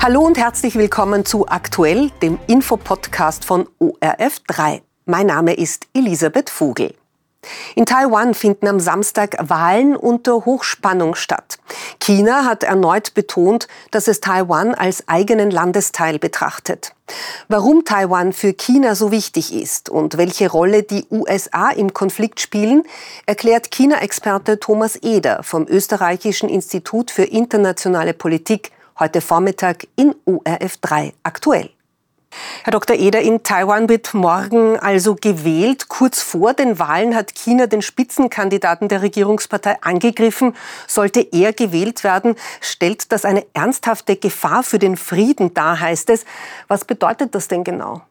Hallo und herzlich willkommen zu Aktuell, dem Infopodcast von ORF3. Mein Name ist Elisabeth Vogel. In Taiwan finden am Samstag Wahlen unter Hochspannung statt. China hat erneut betont, dass es Taiwan als eigenen Landesteil betrachtet. Warum Taiwan für China so wichtig ist und welche Rolle die USA im Konflikt spielen, erklärt China-Experte Thomas Eder vom Österreichischen Institut für internationale Politik heute Vormittag in ORF3 aktuell. Herr Dr. Eder, in Taiwan wird morgen also gewählt. Kurz vor den Wahlen hat China den Spitzenkandidaten der Regierungspartei angegriffen. Sollte er gewählt werden, stellt das eine ernsthafte Gefahr für den Frieden dar, heißt es. Was bedeutet das denn genau?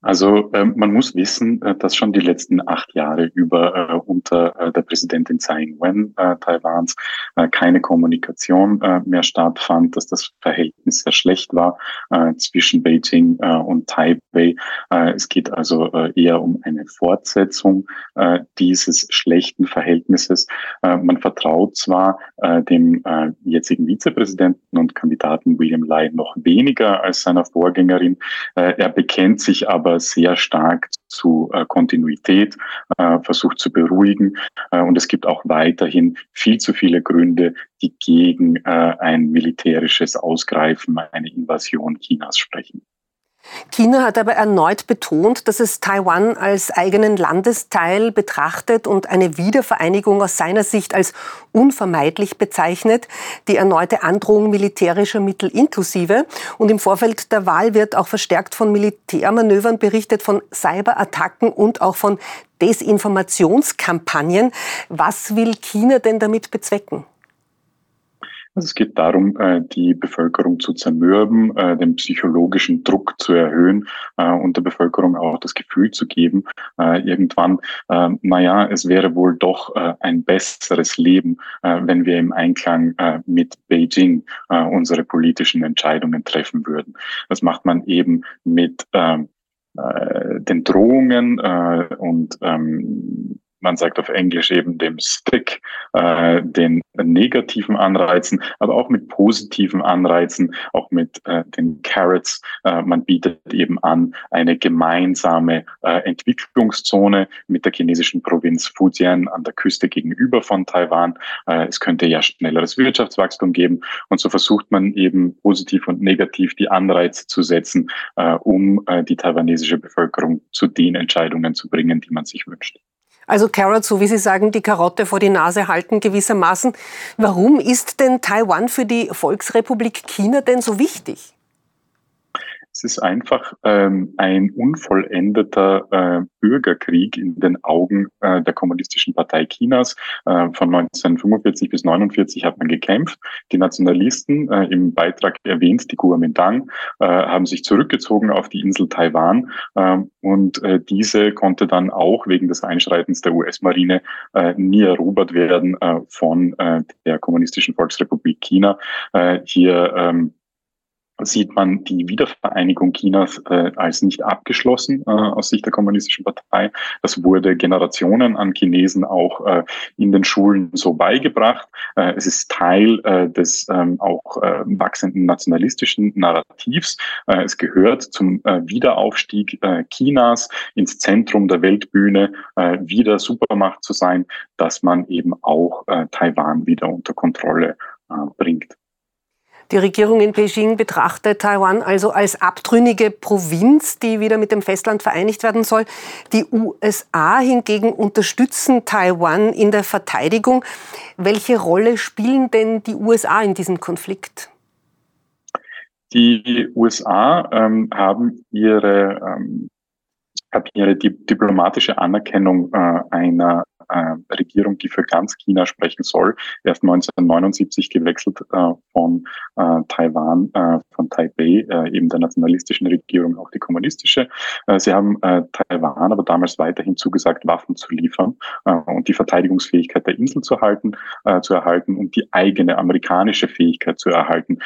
Also äh, man muss wissen, äh, dass schon die letzten acht Jahre über äh, unter äh, der Präsidentin Tsai Ing-wen äh, Taiwans äh, keine Kommunikation mehr stattfand, dass das Verhältnis sehr schlecht war zwischen Beijing und Taipei. Es geht also eher um eine Fortsetzung dieses schlechten Verhältnisses. Man vertraut zwar dem jetzigen Vizepräsidenten und Kandidaten William Lai noch weniger als seiner Vorgängerin. Er bekennt sich aber aber sehr stark zu äh, Kontinuität, äh, versucht zu beruhigen. Äh, und es gibt auch weiterhin viel zu viele Gründe, die gegen äh, ein militärisches Ausgreifen, eine Invasion Chinas sprechen. China hat aber erneut betont, dass es Taiwan als eigenen Landesteil betrachtet und eine Wiedervereinigung aus seiner Sicht als unvermeidlich bezeichnet, die erneute Androhung militärischer Mittel inklusive. Und im Vorfeld der Wahl wird auch verstärkt von Militärmanövern berichtet, von Cyberattacken und auch von Desinformationskampagnen. Was will China denn damit bezwecken? Also es geht darum, äh, die Bevölkerung zu zermürben, äh, den psychologischen Druck zu erhöhen äh, und der Bevölkerung auch das Gefühl zu geben, irgendwann, naja, es wäre wohl doch ein besseres Leben, wenn wir im Einklang mit Beijing unsere politischen Entscheidungen treffen würden. Das macht man eben mit ähm, den Drohungen und ähm, man sagt auf Englisch eben dem Stick, äh, den negativen Anreizen, aber auch mit positiven Anreizen, auch mit äh, den Carrots. Äh, man bietet eben an eine gemeinsame äh, Entwicklungszone mit der chinesischen Provinz Fujian an der Küste gegenüber von Taiwan. Äh, es könnte ja schnelleres Wirtschaftswachstum geben und so versucht man eben positiv und negativ die Anreize zu setzen, äh, um äh, die taiwanesische Bevölkerung zu den Entscheidungen zu bringen, die man sich wünscht. Also Carrot, so wie Sie sagen, die Karotte vor die Nase halten gewissermaßen. Warum ist denn Taiwan für die Volksrepublik China denn so wichtig? Es ist einfach ähm, ein unvollendeter äh, Bürgerkrieg in den Augen äh, der Kommunistischen Partei Chinas. Äh, von 1945 bis 1949 hat man gekämpft. Die Nationalisten, äh, im Beitrag erwähnt, die Kuomintang, äh, haben sich zurückgezogen auf die Insel Taiwan. Äh, und äh, diese konnte dann auch wegen des Einschreitens der US-Marine äh, nie erobert werden äh, von äh, der Kommunistischen Volksrepublik China. Äh, hier ähm, sieht man die Wiedervereinigung Chinas äh, als nicht abgeschlossen äh, aus Sicht der Kommunistischen Partei. Das wurde Generationen an Chinesen auch äh, in den Schulen so beigebracht. Äh, es ist Teil äh, des ähm, auch äh, wachsenden nationalistischen Narrativs. Es gehört zum Wiederaufstieg Chinas ins Zentrum der Weltbühne, wieder Supermacht zu sein, dass man eben auch Taiwan wieder unter Kontrolle bringt. Die Regierung in Beijing betrachtet Taiwan also als abtrünnige Provinz, die wieder mit dem Festland vereinigt werden soll. Die USA hingegen unterstützen Taiwan in der Verteidigung. Welche Rolle spielen denn die USA in diesem Konflikt? Die USA ähm, haben ihre, ähm, ihre diplomatische Anerkennung äh, einer äh, Regierung, die für ganz China sprechen soll, erst 1979 gewechselt äh, von äh, Taiwan, äh, von Taipei, eben der nationalistischen Regierung, auch die kommunistische. Sie haben Taiwan aber damals weiterhin zugesagt, Waffen zu liefern und die Verteidigungsfähigkeit der Insel zu halten, zu erhalten und die eigene amerikanische Fähigkeit zu erhalten,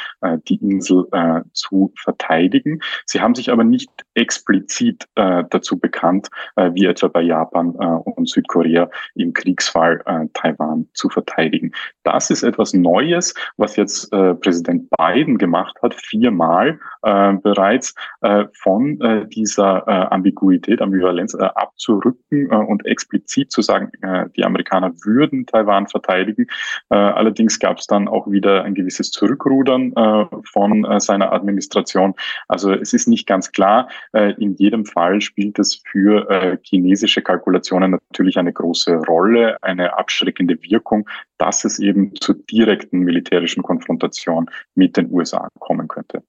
die Insel zu verteidigen. Sie haben sich aber nicht explizit dazu bekannt, wie etwa bei Japan und Südkorea, im Kriegsfall äh, Taiwan zu verteidigen. Das ist etwas Neues, was jetzt äh, Präsident Biden gemacht hat, viermal äh, bereits äh, von äh, dieser äh, Ambiguität, Ambivalenz äh, abzurücken äh, und explizit zu sagen, äh, die Amerikaner würden Taiwan verteidigen. Äh, allerdings gab es dann auch wieder ein gewisses Zurückrudern äh, von äh, seiner Administration. Also es ist nicht ganz klar. Äh, in jedem Fall spielt es für äh, chinesische Kalkulationen natürlich eine große Rolle, eine abschreckende Wirkung, dass es eben zur direkten militärischen Konfrontation mit den USA kommen könnte.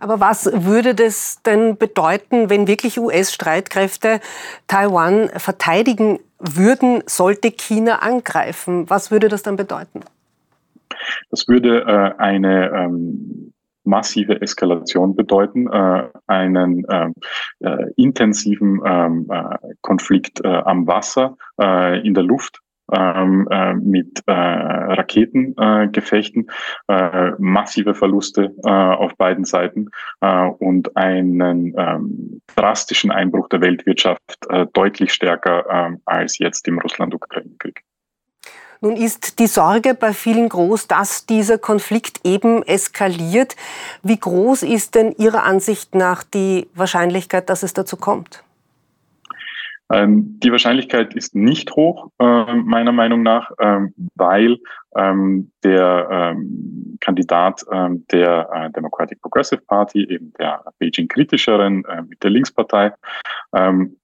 Aber was würde das denn bedeuten, wenn wirklich US-Streitkräfte Taiwan verteidigen würden, sollte China angreifen? Was würde das dann bedeuten? Das würde äh, eine ähm, massive Eskalation bedeuten, äh, einen äh, äh, intensiven ähm, äh, Konflikt äh, am Wasser, äh, in der Luft, ähm, äh, mit äh, Raketengefechten, äh, massive Verluste äh, auf beiden Seiten äh, und einen ähm, drastischen Einbruch der Weltwirtschaft äh, deutlich stärker äh, als jetzt im Russland-Ukraine-Krieg. Nun ist die Sorge bei vielen groß, dass dieser Konflikt eben eskaliert. Wie groß ist denn Ihrer Ansicht nach die Wahrscheinlichkeit, dass es dazu kommt? Ähm, die Wahrscheinlichkeit ist nicht hoch, äh, meiner Meinung nach, ähm, weil ähm, der ähm, Kandidat ähm, der äh, Democratic Progressive Party, eben der Beijing-kritischeren äh, mit der Linkspartei, ähm,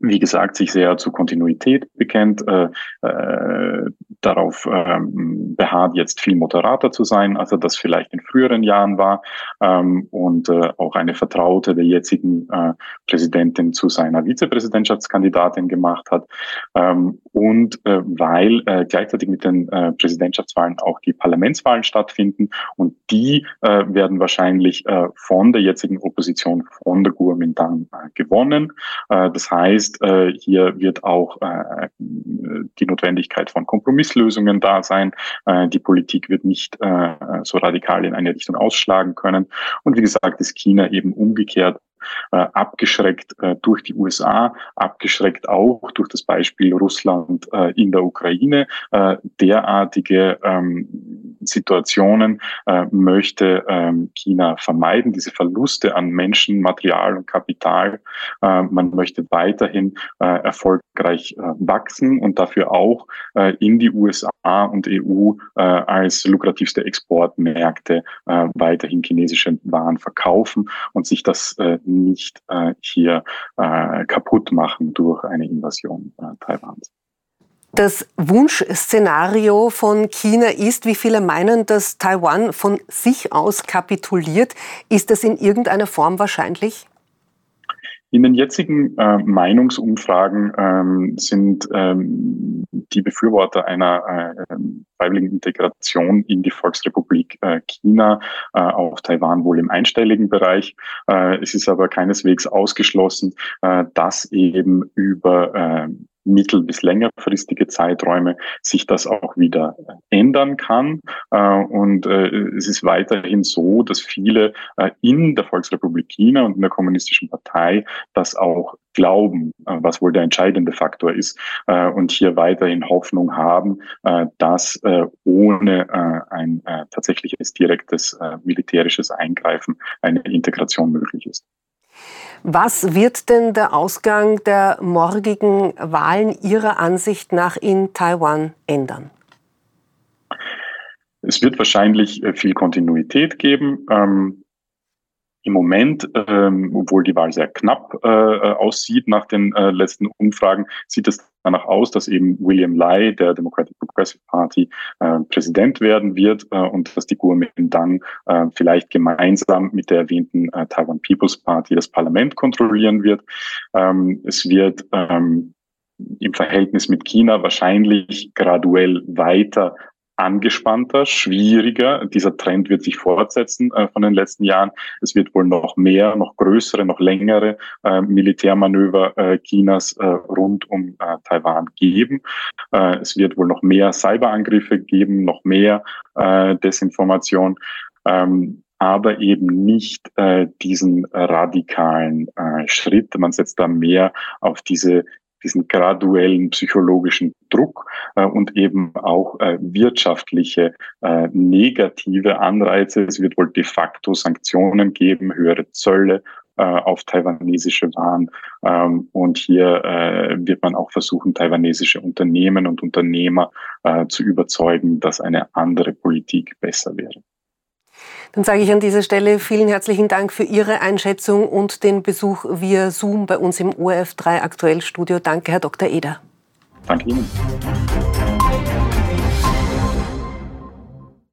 wie gesagt, sich sehr zur Kontinuität bekennt, äh, äh, darauf ähm, beharrt, jetzt viel moderater zu sein, als er das vielleicht in früheren Jahren war ähm, und äh, auch eine Vertraute der jetzigen äh, Präsidentin zu seiner Vizepräsidentschaftskandidatin gemacht hat ähm, und äh, weil äh, gleichzeitig mit den äh, Präsidentschaftswahlen auch die Parlamentswahlen stattfinden und die äh, werden wahrscheinlich äh, von der jetzigen Opposition von der Kuomintang äh, gewonnen. Äh, das heißt, ist, äh, hier wird auch äh, die Notwendigkeit von Kompromisslösungen da sein. Äh, die Politik wird nicht so radikal in eine Richtung ausschlagen können. Und wie gesagt, ist China eben umgekehrt abgeschreckt äh, durch die USA, abgeschreckt auch durch das Beispiel Russland äh, in der Ukraine. Äh, derartige ähm, Situationen äh, möchte ähm, China vermeiden, diese Verluste an Menschen, Material und Kapital. Äh, man möchte weiterhin erfolgreich wachsen und dafür auch in die USA und EU als lukrativste Exportmärkte weiterhin chinesische Waren verkaufen und sich das nicht äh, hier äh, kaputt machen durch eine Invasion äh, Taiwans. Das Wunschszenario von China ist, wie viele meinen, dass Taiwan von sich aus kapituliert. Ist das in irgendeiner Form wahrscheinlich? In den jetzigen äh, Meinungsumfragen ähm, sind ähm, die Befürworter einer äh, freiwilligen Integration in die Volksrepublik äh, China äh, auf Taiwan wohl im einstelligen Bereich. Äh, es ist aber keineswegs ausgeschlossen, dass eben über mittel- bis längerfristige Zeiträume sich das auch wieder ändern kann. Äh, und äh, es ist weiterhin so, dass viele äh, in der Volksrepublik China und in der Kommunistischen Partei das auch glauben, was wohl der entscheidende Faktor ist und hier weiterhin Hoffnung haben, dass ohne ein tatsächliches direktes militärisches Eingreifen eine Integration möglich ist. Was wird denn der Ausgang der morgigen Wahlen Ihrer Ansicht nach in Taiwan ändern? Es wird wahrscheinlich äh, viel Kontinuität geben. Ähm, im Moment, ähm, obwohl die Wahl sehr knapp äh, äh, aussieht nach den äh, letzten Umfragen, sieht es danach aus, dass eben William Lai der Democratic Progressive Party äh, Präsident werden wird äh, und dass die Kuomintang äh, vielleicht gemeinsam mit der erwähnten äh, Taiwan People's Party das Parlament kontrollieren wird. Ähm, es wird ähm, im Verhältnis mit China wahrscheinlich graduell weiter angespannter, schwieriger. Dieser Trend wird sich fortsetzen äh, von den letzten Jahren. Es wird wohl noch mehr, noch größere, noch längere äh, Militärmanöver äh, Chinas äh, rund um äh, Taiwan geben. Äh, es wird wohl noch mehr Cyberangriffe geben, noch mehr Desinformation. Ähm, aber eben nicht diesen radikalen Schritt. Man setzt da mehr auf diese diesen graduellen psychologischen Druck äh, und eben auch äh, wirtschaftliche äh, negative Anreize. Es wird wohl de facto Sanktionen geben, höhere Zölle äh, auf taiwanesische Waren. Ähm, und hier äh, wird man auch versuchen, taiwanesische Unternehmen und Unternehmer äh, zu überzeugen, dass eine andere Politik besser wäre. Dann sage ich an dieser Stelle vielen herzlichen Dank für Ihre Einschätzung und den Besuch via Zoom bei uns im ORF3 Aktuellstudio. Danke, Herr Dr. Eder. Danke Ihnen.